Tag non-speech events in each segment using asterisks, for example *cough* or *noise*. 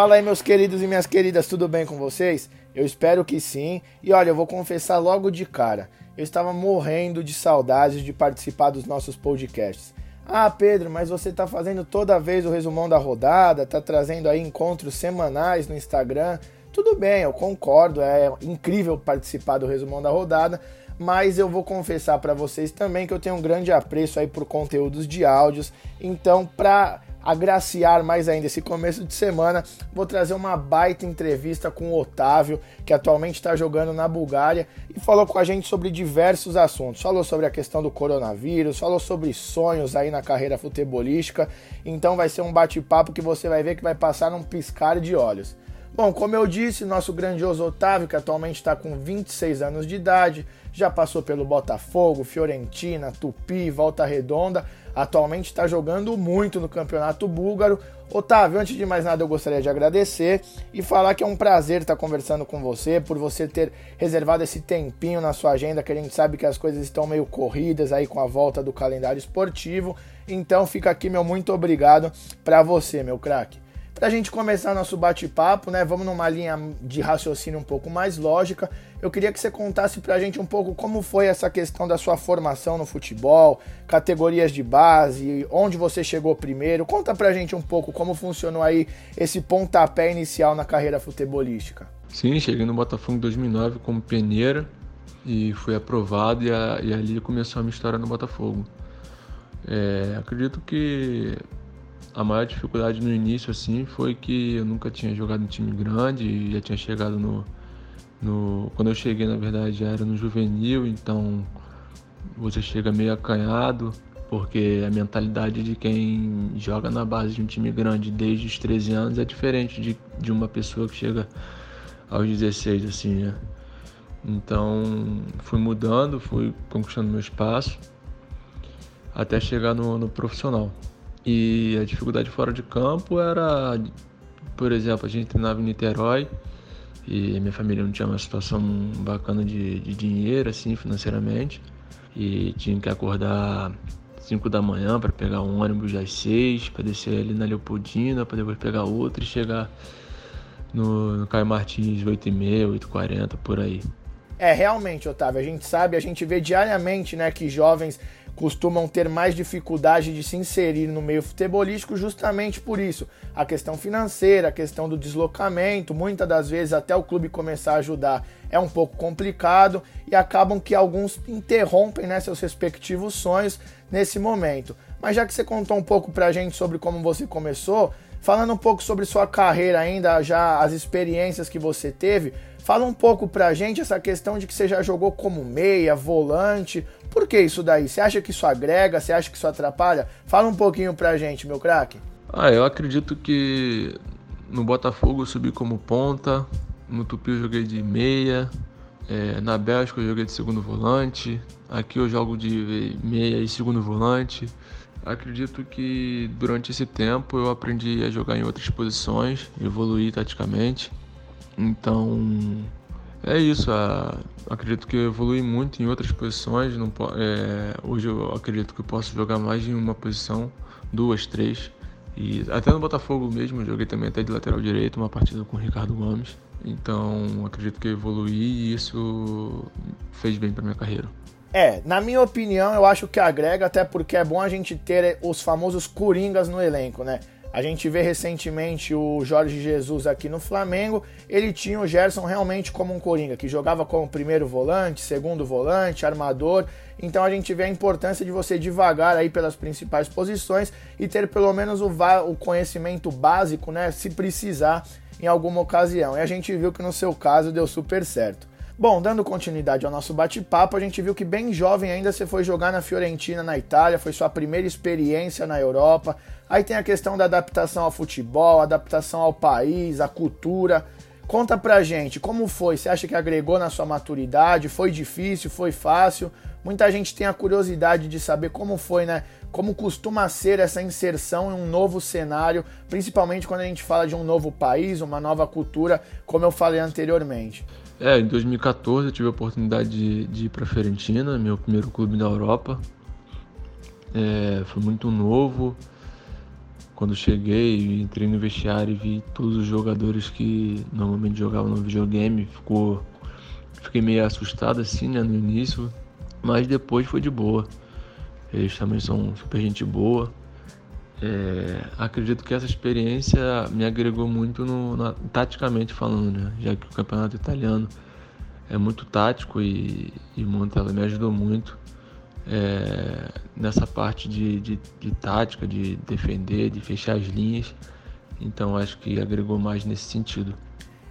Fala aí, meus queridos e minhas queridas, tudo bem com vocês? Eu espero que sim. E olha, eu vou confessar logo de cara, eu estava morrendo de saudades de participar dos nossos podcasts. Ah, Pedro, mas você está fazendo toda vez o resumão da rodada, está trazendo aí encontros semanais no Instagram. Tudo bem, eu concordo, é incrível participar do resumão da rodada, mas eu vou confessar para vocês também que eu tenho um grande apreço aí por conteúdos de áudios. Então, para agraciar mais ainda esse começo de semana, vou trazer uma baita entrevista com o Otávio, que atualmente está jogando na Bulgária e falou com a gente sobre diversos assuntos. Falou sobre a questão do coronavírus, falou sobre sonhos aí na carreira futebolística. Então vai ser um bate-papo que você vai ver que vai passar num piscar de olhos. Bom, como eu disse, nosso grandioso Otávio, que atualmente está com 26 anos de idade, já passou pelo Botafogo, Fiorentina, Tupi, Volta Redonda, atualmente está jogando muito no campeonato búlgaro. Otávio, antes de mais nada, eu gostaria de agradecer e falar que é um prazer estar conversando com você, por você ter reservado esse tempinho na sua agenda, que a gente sabe que as coisas estão meio corridas aí com a volta do calendário esportivo. Então fica aqui meu muito obrigado para você, meu craque. Para a gente começar nosso bate-papo, né? Vamos numa linha de raciocínio um pouco mais lógica. Eu queria que você contasse para a gente um pouco como foi essa questão da sua formação no futebol, categorias de base, onde você chegou primeiro. Conta para a gente um pouco como funcionou aí esse pontapé inicial na carreira futebolística. Sim, cheguei no Botafogo em 2009 como peneira e fui aprovado e, a, e ali começou a minha história no Botafogo. É, acredito que a maior dificuldade no início assim foi que eu nunca tinha jogado em time grande e já tinha chegado no, no quando eu cheguei na verdade já era no juvenil então você chega meio acanhado porque a mentalidade de quem joga na base de um time grande desde os 13 anos é diferente de, de uma pessoa que chega aos 16 assim né? Então fui mudando fui conquistando meu espaço até chegar no, no profissional e a dificuldade fora de campo era, por exemplo, a gente treinava em Niterói e minha família não tinha uma situação bacana de, de dinheiro, assim, financeiramente. E tinha que acordar 5 da manhã para pegar um ônibus às 6, para descer ali na Leopoldina, para depois pegar outro e chegar no, no Caio Martins 8h30, 8h40, por aí. É, realmente, Otávio, a gente sabe, a gente vê diariamente, né, que jovens costumam ter mais dificuldade de se inserir no meio futebolístico justamente por isso. A questão financeira, a questão do deslocamento, muitas das vezes até o clube começar a ajudar é um pouco complicado e acabam que alguns interrompem né, seus respectivos sonhos nesse momento. Mas já que você contou um pouco pra gente sobre como você começou, falando um pouco sobre sua carreira ainda, já as experiências que você teve, Fala um pouco pra gente essa questão de que você já jogou como meia, volante. Por que isso daí? Você acha que isso agrega? Você acha que isso atrapalha? Fala um pouquinho pra gente, meu craque. Ah, eu acredito que no Botafogo eu subi como ponta, no Tupi eu joguei de meia, é, na Bélgica eu joguei de segundo volante, aqui eu jogo de meia e segundo volante. Acredito que durante esse tempo eu aprendi a jogar em outras posições, evoluir taticamente. Então, é isso. A, acredito que eu evolui muito em outras posições. Não, é, hoje eu acredito que eu posso jogar mais em uma posição, duas, três. E até no Botafogo mesmo, joguei também até de lateral direito, uma partida com o Ricardo Gomes. Então, acredito que eu evoluí e isso fez bem para minha carreira. É, na minha opinião, eu acho que agrega, até porque é bom a gente ter os famosos coringas no elenco, né? A gente vê recentemente o Jorge Jesus aqui no Flamengo. Ele tinha o Gerson realmente como um coringa, que jogava como primeiro volante, segundo volante, armador. Então a gente vê a importância de você devagar aí pelas principais posições e ter pelo menos o, o conhecimento básico, né? Se precisar em alguma ocasião. E a gente viu que no seu caso deu super certo. Bom, dando continuidade ao nosso bate-papo, a gente viu que bem jovem ainda você foi jogar na Fiorentina, na Itália, foi sua primeira experiência na Europa. Aí tem a questão da adaptação ao futebol, adaptação ao país, à cultura. Conta pra gente, como foi? Você acha que agregou na sua maturidade? Foi difícil? Foi fácil? Muita gente tem a curiosidade de saber como foi, né? Como costuma ser essa inserção em um novo cenário, principalmente quando a gente fala de um novo país, uma nova cultura, como eu falei anteriormente. É, em 2014 eu tive a oportunidade de, de ir para Fiorentina, meu primeiro clube na Europa. É, foi muito novo, quando cheguei, entrei no vestiário e vi todos os jogadores que normalmente jogavam no videogame, ficou, fiquei meio assustado assim, né, no início, mas depois foi de boa. Eles também são super gente boa. É, acredito que essa experiência me agregou muito no, taticamente falando, né? já que o campeonato italiano é muito tático e, e ela me ajudou muito é, nessa parte de, de, de, tática, de defender, de fechar as linhas. Então acho que agregou mais nesse sentido.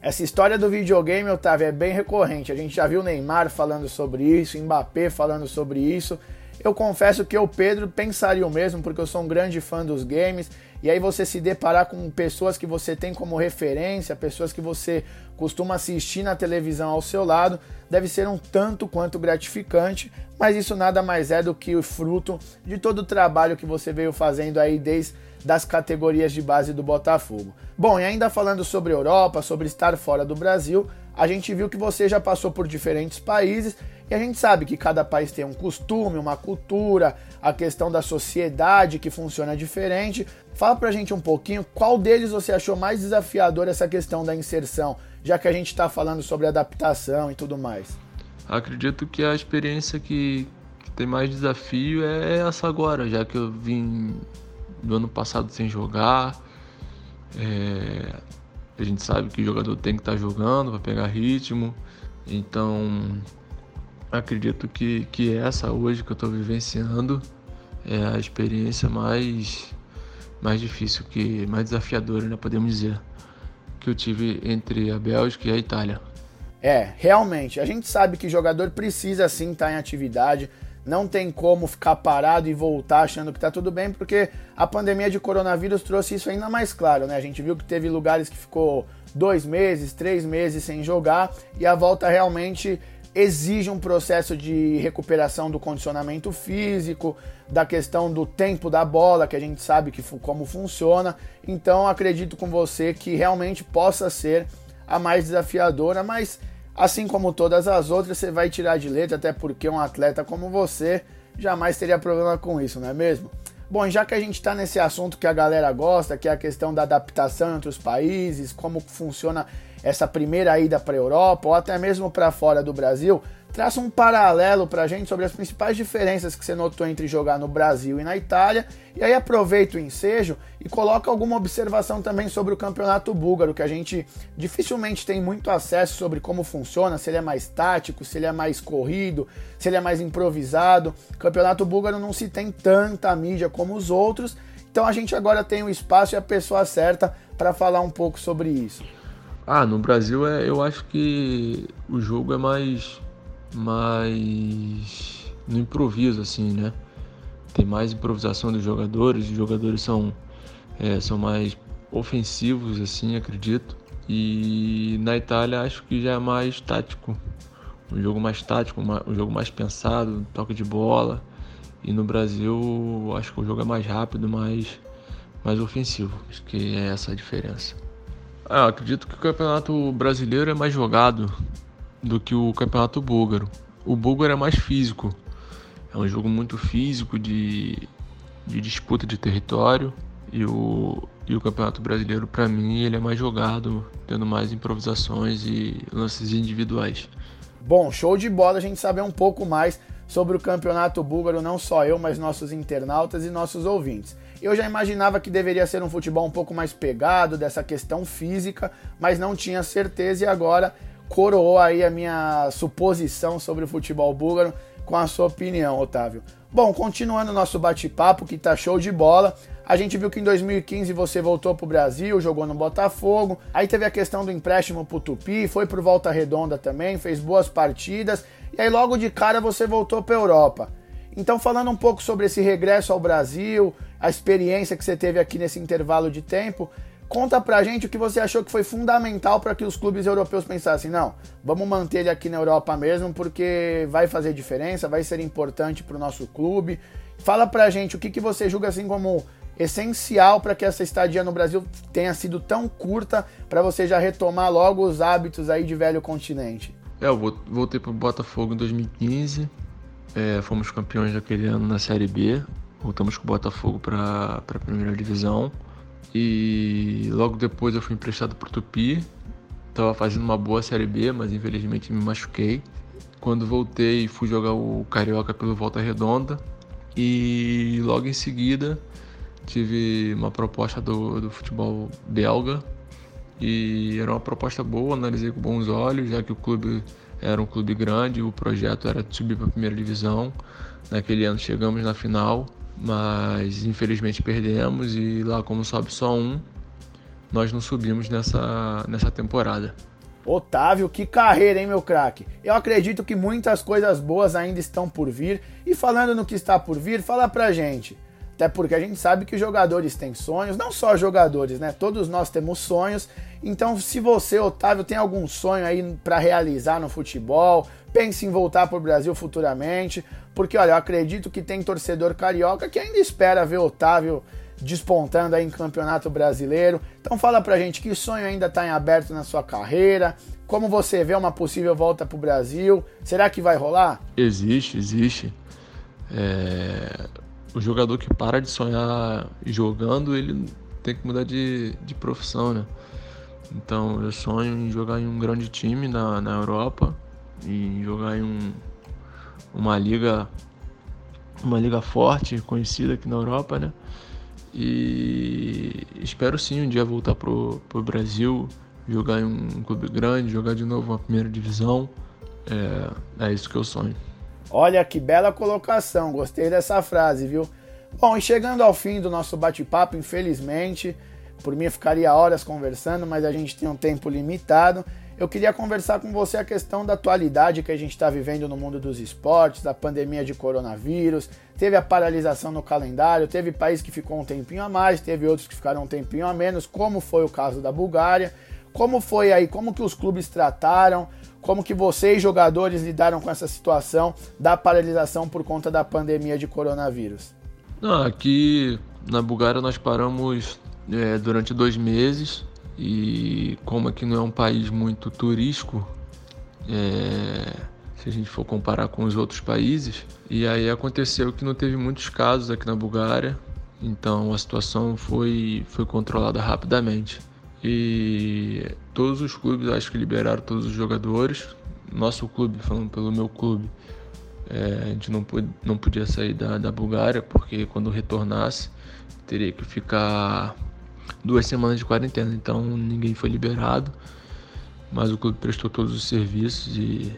Essa história do videogame, Otávio, é bem recorrente. A gente já viu Neymar falando sobre isso, Mbappé falando sobre isso. Eu confesso que eu, Pedro, pensaria o mesmo, porque eu sou um grande fã dos games. E aí você se deparar com pessoas que você tem como referência, pessoas que você costuma assistir na televisão ao seu lado, deve ser um tanto quanto gratificante, mas isso nada mais é do que o fruto de todo o trabalho que você veio fazendo aí desde das categorias de base do Botafogo. Bom, e ainda falando sobre Europa, sobre estar fora do Brasil, a gente viu que você já passou por diferentes países e a gente sabe que cada país tem um costume, uma cultura, a questão da sociedade que funciona diferente. Fala pra gente um pouquinho qual deles você achou mais desafiador essa questão da inserção, já que a gente está falando sobre adaptação e tudo mais. Acredito que a experiência que, tem mais desafio é essa agora, já que eu vim do ano passado sem jogar. É, a gente sabe que o jogador tem que estar tá jogando para pegar ritmo. Então acredito que, que essa hoje que eu estou vivenciando é a experiência mais, mais difícil, que mais desafiadora, né, podemos dizer, que eu tive entre a Bélgica e a Itália. É, realmente, a gente sabe que jogador precisa sim estar tá em atividade, não tem como ficar parado e voltar achando que está tudo bem, porque a pandemia de coronavírus trouxe isso ainda mais claro, né? A gente viu que teve lugares que ficou dois meses, três meses sem jogar e a volta realmente exige um processo de recuperação do condicionamento físico, da questão do tempo da bola, que a gente sabe que como funciona. Então acredito com você que realmente possa ser a mais desafiadora, mas assim como todas as outras, você vai tirar de letra, até porque um atleta como você jamais teria problema com isso, não é mesmo? Bom, já que a gente está nesse assunto que a galera gosta, que é a questão da adaptação entre os países, como funciona essa primeira ida para a Europa ou até mesmo para fora do Brasil, traça um paralelo para a gente sobre as principais diferenças que você notou entre jogar no Brasil e na Itália. E aí aproveita o ensejo e coloca alguma observação também sobre o campeonato búlgaro, que a gente dificilmente tem muito acesso sobre como funciona, se ele é mais tático, se ele é mais corrido, se ele é mais improvisado. O campeonato búlgaro não se tem tanta mídia como os outros. Então a gente agora tem o espaço e a pessoa certa para falar um pouco sobre isso. Ah, no Brasil é, eu acho que o jogo é mais mais no improviso assim, né? Tem mais improvisação dos jogadores, os jogadores são é, são mais ofensivos assim, acredito. E na Itália acho que já é mais tático, um jogo mais tático, um jogo mais pensado, toque de bola. E no Brasil acho que o jogo é mais rápido, mais mais ofensivo. Acho que é essa a diferença. Ah, acredito que o campeonato brasileiro é mais jogado do que o campeonato búlgaro. O búlgaro é mais físico. É um jogo muito físico de, de disputa de território. E o, e o campeonato brasileiro, para mim, ele é mais jogado, tendo mais improvisações e lances individuais. Bom, show de bola a gente saber um pouco mais sobre o campeonato búlgaro, não só eu, mas nossos internautas e nossos ouvintes. Eu já imaginava que deveria ser um futebol um pouco mais pegado, dessa questão física, mas não tinha certeza e agora coroou aí a minha suposição sobre o futebol búlgaro com a sua opinião, Otávio. Bom, continuando nosso bate-papo, que tá show de bola. A gente viu que em 2015 você voltou pro Brasil, jogou no Botafogo. Aí teve a questão do empréstimo pro Tupi, foi pro Volta Redonda também, fez boas partidas. E aí logo de cara você voltou pra Europa. Então, falando um pouco sobre esse regresso ao Brasil, a experiência que você teve aqui nesse intervalo de tempo, conta pra gente o que você achou que foi fundamental para que os clubes europeus pensassem: não, vamos manter ele aqui na Europa mesmo, porque vai fazer diferença, vai ser importante para o nosso clube. Fala pra gente o que, que você julga assim como essencial para que essa estadia no Brasil tenha sido tão curta para você já retomar logo os hábitos aí de velho continente. É, eu voltei para o Botafogo em 2015, é, fomos campeões daquele ano na Série B. Voltamos com o Botafogo para a primeira divisão. E logo depois eu fui emprestado para o Tupi. Estava fazendo uma boa Série B, mas infelizmente me machuquei. Quando voltei, fui jogar o Carioca pelo Volta Redonda. E logo em seguida tive uma proposta do, do futebol belga. E era uma proposta boa, analisei com bons olhos, já que o clube era um clube grande, o projeto era subir para a primeira divisão. Naquele ano chegamos na final, mas infelizmente perdemos e lá como sobe só um, nós não subimos nessa, nessa temporada. Otávio, que carreira, hein, meu craque? Eu acredito que muitas coisas boas ainda estão por vir. E falando no que está por vir, fala pra gente. Até porque a gente sabe que jogadores têm sonhos, não só jogadores, né? Todos nós temos sonhos. Então, se você, Otávio, tem algum sonho aí para realizar no futebol, pense em voltar para o Brasil futuramente, porque olha, eu acredito que tem torcedor carioca que ainda espera ver Otávio despontando aí em Campeonato Brasileiro. Então fala pra gente que sonho ainda está em aberto na sua carreira, como você vê uma possível volta para o Brasil, será que vai rolar? Existe, existe. É o jogador que para de sonhar jogando, ele tem que mudar de, de profissão, né? Então eu sonho em jogar em um grande time na, na Europa, em jogar em um, uma liga uma liga forte, conhecida aqui na Europa, né? E espero sim um dia voltar pro, pro Brasil, jogar em um clube grande, jogar de novo uma primeira divisão. É, é isso que eu sonho. Olha que bela colocação, gostei dessa frase, viu? Bom, e chegando ao fim do nosso bate-papo, infelizmente, por mim ficaria horas conversando, mas a gente tem um tempo limitado. Eu queria conversar com você a questão da atualidade que a gente está vivendo no mundo dos esportes, da pandemia de coronavírus. Teve a paralisação no calendário, teve país que ficou um tempinho a mais, teve outros que ficaram um tempinho a menos, como foi o caso da Bulgária. Como foi aí? Como que os clubes trataram? Como que vocês, jogadores, lidaram com essa situação da paralisação por conta da pandemia de coronavírus? Não, aqui na Bulgária nós paramos é, durante dois meses e como aqui não é um país muito turístico, é, se a gente for comparar com os outros países, e aí aconteceu que não teve muitos casos aqui na Bulgária, então a situação foi, foi controlada rapidamente. E todos os clubes acho que liberaram todos os jogadores. Nosso clube, falando pelo meu clube, é, a gente não, não podia sair da, da Bulgária porque quando retornasse teria que ficar duas semanas de quarentena. Então ninguém foi liberado, mas o clube prestou todos os serviços e,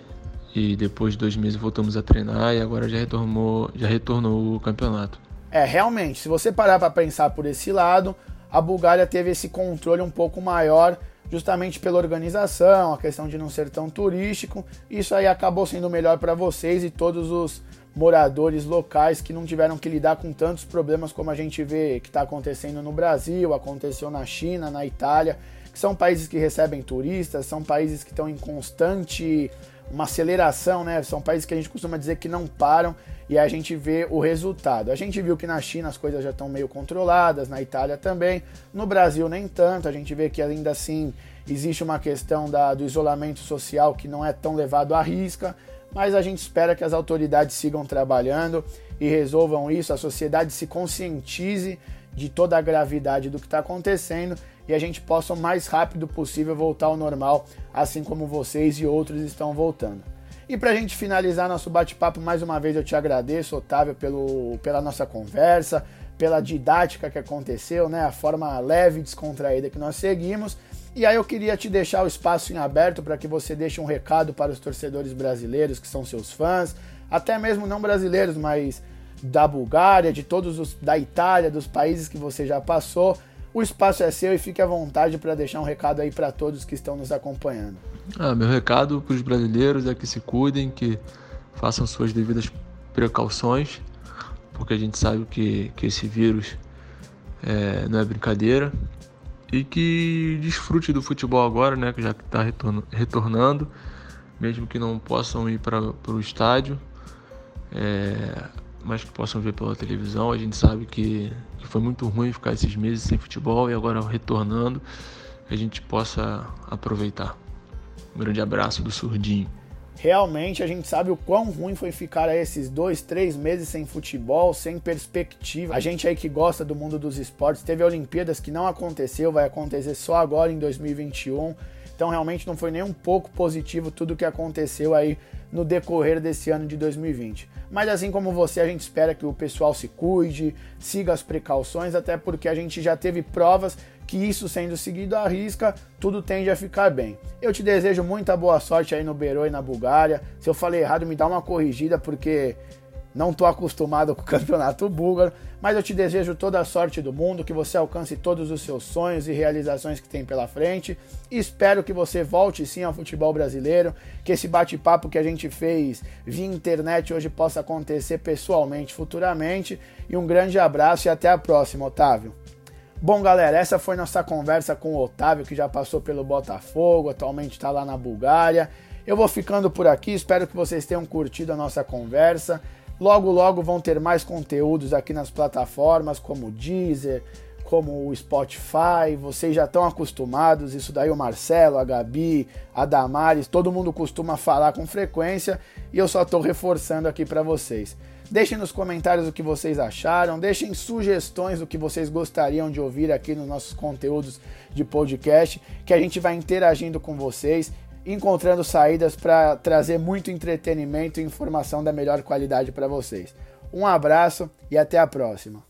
e depois de dois meses voltamos a treinar e agora já retornou, já retornou o campeonato. É, realmente, se você parar para pensar por esse lado, a Bulgária teve esse controle um pouco maior, justamente pela organização, a questão de não ser tão turístico. Isso aí acabou sendo melhor para vocês e todos os moradores locais que não tiveram que lidar com tantos problemas como a gente vê que está acontecendo no Brasil, aconteceu na China, na Itália, que são países que recebem turistas, são países que estão em constante uma aceleração, né? São países que a gente costuma dizer que não param e a gente vê o resultado. A gente viu que na China as coisas já estão meio controladas, na Itália também, no Brasil nem tanto. A gente vê que ainda assim existe uma questão da, do isolamento social que não é tão levado à risca, mas a gente espera que as autoridades sigam trabalhando e resolvam isso, a sociedade se conscientize de toda a gravidade do que está acontecendo e a gente possa o mais rápido possível voltar ao normal, assim como vocês e outros estão voltando. E para a gente finalizar nosso bate-papo, mais uma vez eu te agradeço, Otávio, pelo, pela nossa conversa, pela didática que aconteceu, né? A forma leve e descontraída que nós seguimos. E aí eu queria te deixar o espaço em aberto para que você deixe um recado para os torcedores brasileiros que são seus fãs, até mesmo não brasileiros, mas da Bulgária, de todos os da Itália, dos países que você já passou. O espaço é seu e fique à vontade para deixar um recado aí para todos que estão nos acompanhando. Ah, meu recado para os brasileiros é que se cuidem, que façam suas devidas precauções, porque a gente sabe que, que esse vírus é, não é brincadeira e que desfrute do futebol agora, né, que já está retornando, mesmo que não possam ir para o estádio. É, mas que possam ver pela televisão. A gente sabe que, que foi muito ruim ficar esses meses sem futebol e agora retornando, que a gente possa aproveitar. Um grande abraço do Surdinho. Realmente a gente sabe o quão ruim foi ficar esses dois, três meses sem futebol, sem perspectiva. A gente aí que gosta do mundo dos esportes teve Olimpíadas que não aconteceu, vai acontecer só agora em 2021. Então realmente não foi nem um pouco positivo tudo que aconteceu aí no decorrer desse ano de 2020. Mas assim como você, a gente espera que o pessoal se cuide, siga as precauções, até porque a gente já teve provas que isso sendo seguido à risca, tudo tende a ficar bem. Eu te desejo muita boa sorte aí no Beirô e na Bulgária. Se eu falei errado, me dá uma corrigida, porque não estou acostumado com o *laughs* campeonato búlgaro, mas eu te desejo toda a sorte do mundo, que você alcance todos os seus sonhos e realizações que tem pela frente. Espero que você volte sim ao futebol brasileiro, que esse bate-papo que a gente fez via internet hoje possa acontecer pessoalmente futuramente. E um grande abraço e até a próxima, Otávio. Bom, galera, essa foi nossa conversa com o Otávio, que já passou pelo Botafogo, atualmente está lá na Bulgária. Eu vou ficando por aqui, espero que vocês tenham curtido a nossa conversa. Logo, logo vão ter mais conteúdos aqui nas plataformas como o Deezer, como o Spotify. Vocês já estão acostumados, isso daí o Marcelo, a Gabi, a Damares, todo mundo costuma falar com frequência e eu só estou reforçando aqui para vocês. Deixem nos comentários o que vocês acharam, deixem sugestões do que vocês gostariam de ouvir aqui nos nossos conteúdos de podcast, que a gente vai interagindo com vocês encontrando saídas para trazer muito entretenimento e informação da melhor qualidade para vocês. Um abraço e até a próxima.